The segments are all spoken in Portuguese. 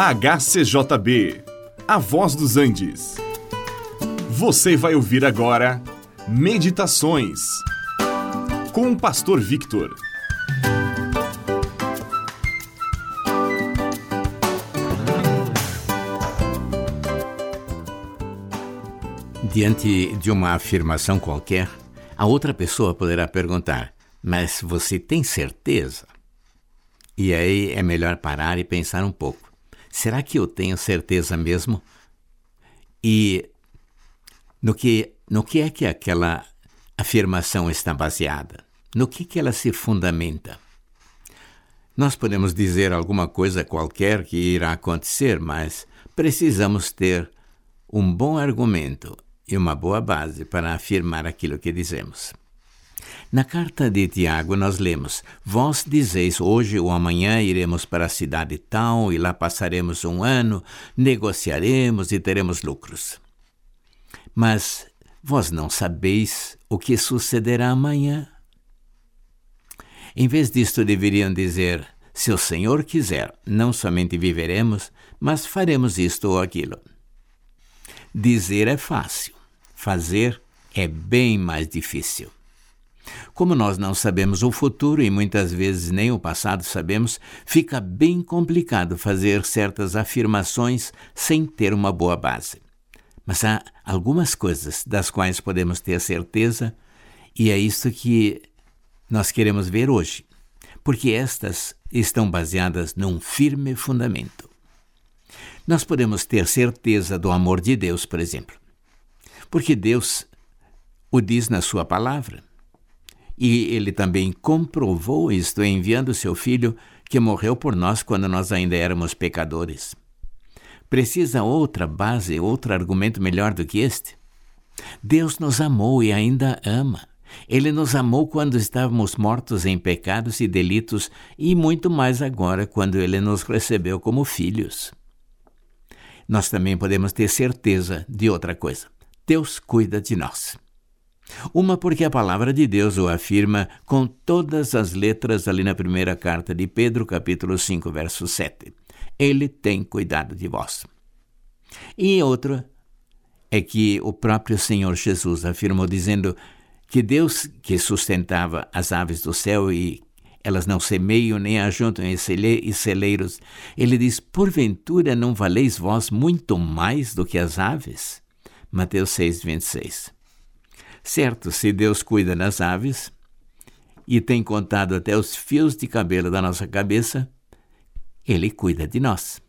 HCJB, A Voz dos Andes. Você vai ouvir agora Meditações com o Pastor Victor. Diante de uma afirmação qualquer, a outra pessoa poderá perguntar: Mas você tem certeza? E aí é melhor parar e pensar um pouco. Será que eu tenho certeza mesmo? E no que, no que é que aquela afirmação está baseada? No que, que ela se fundamenta? Nós podemos dizer alguma coisa qualquer que irá acontecer, mas precisamos ter um bom argumento e uma boa base para afirmar aquilo que dizemos. Na carta de Tiago, nós lemos: Vós dizeis hoje ou amanhã iremos para a cidade tal e lá passaremos um ano, negociaremos e teremos lucros. Mas vós não sabeis o que sucederá amanhã. Em vez disto, deveriam dizer: Se o Senhor quiser, não somente viveremos, mas faremos isto ou aquilo. Dizer é fácil, fazer é bem mais difícil. Como nós não sabemos o futuro e muitas vezes nem o passado sabemos, fica bem complicado fazer certas afirmações sem ter uma boa base. Mas há algumas coisas das quais podemos ter certeza, e é isso que nós queremos ver hoje, porque estas estão baseadas num firme fundamento. Nós podemos ter certeza do amor de Deus, por exemplo, porque Deus o diz na Sua palavra. E ele também comprovou isto enviando seu filho, que morreu por nós quando nós ainda éramos pecadores. Precisa outra base, outro argumento melhor do que este? Deus nos amou e ainda ama. Ele nos amou quando estávamos mortos em pecados e delitos e muito mais agora quando ele nos recebeu como filhos. Nós também podemos ter certeza de outra coisa. Deus cuida de nós. Uma porque a palavra de Deus o afirma com todas as letras ali na primeira carta de Pedro, capítulo 5, verso 7. Ele tem cuidado de vós. E outra é que o próprio Senhor Jesus afirmou dizendo que Deus que sustentava as aves do céu e elas não semeiam nem ajuntam em celeiros, ele diz: Porventura não valeis vós muito mais do que as aves? Mateus 6, 26. Certo, se Deus cuida das aves e tem contado até os fios de cabelo da nossa cabeça, Ele cuida de nós.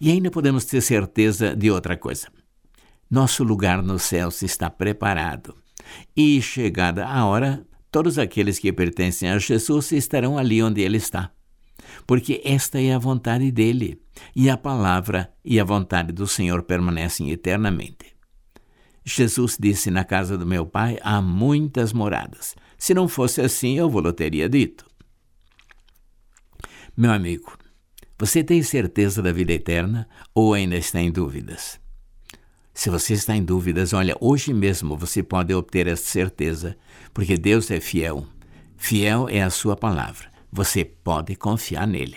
E ainda podemos ter certeza de outra coisa. Nosso lugar nos céus está preparado. E, chegada a hora, todos aqueles que pertencem a Jesus estarão ali onde Ele está. Porque esta é a vontade dele, e a palavra e a vontade do Senhor permanecem eternamente. Jesus disse: Na casa do meu pai há muitas moradas. Se não fosse assim, eu vou teria dito. Meu amigo, você tem certeza da vida eterna ou ainda está em dúvidas? Se você está em dúvidas, olha, hoje mesmo você pode obter essa certeza, porque Deus é fiel. Fiel é a sua palavra. Você pode confiar nele.